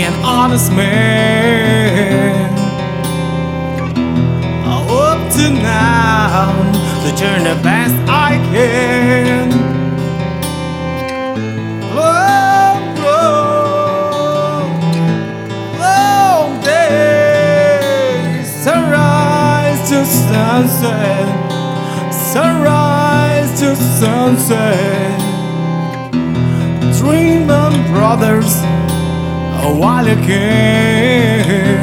honest man. Up to now, to turn the best I can. Long road, long days, sunrise to sunset, sunrise to sunset. Dream on brothers a while again.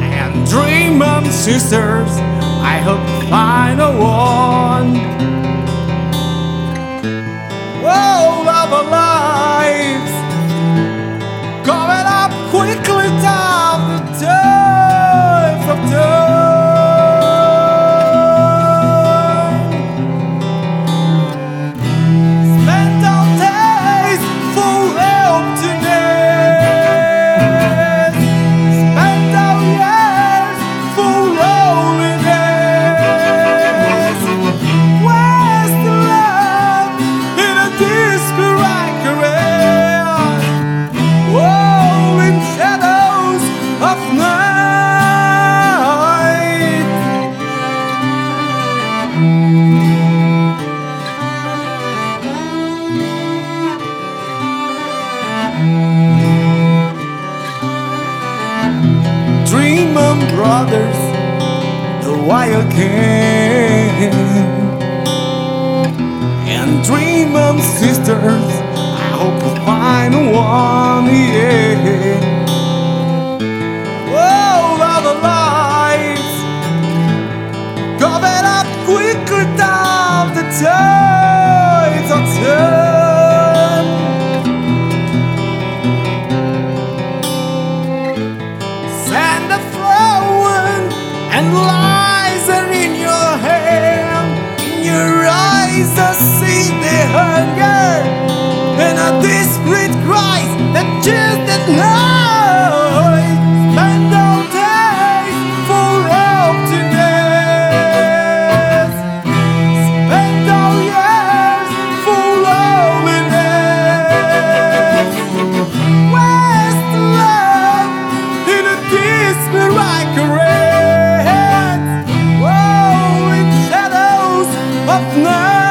And dream on sisters, I hope find a one. Wild can. And dream on sisters, I hope to find one, yeah. night.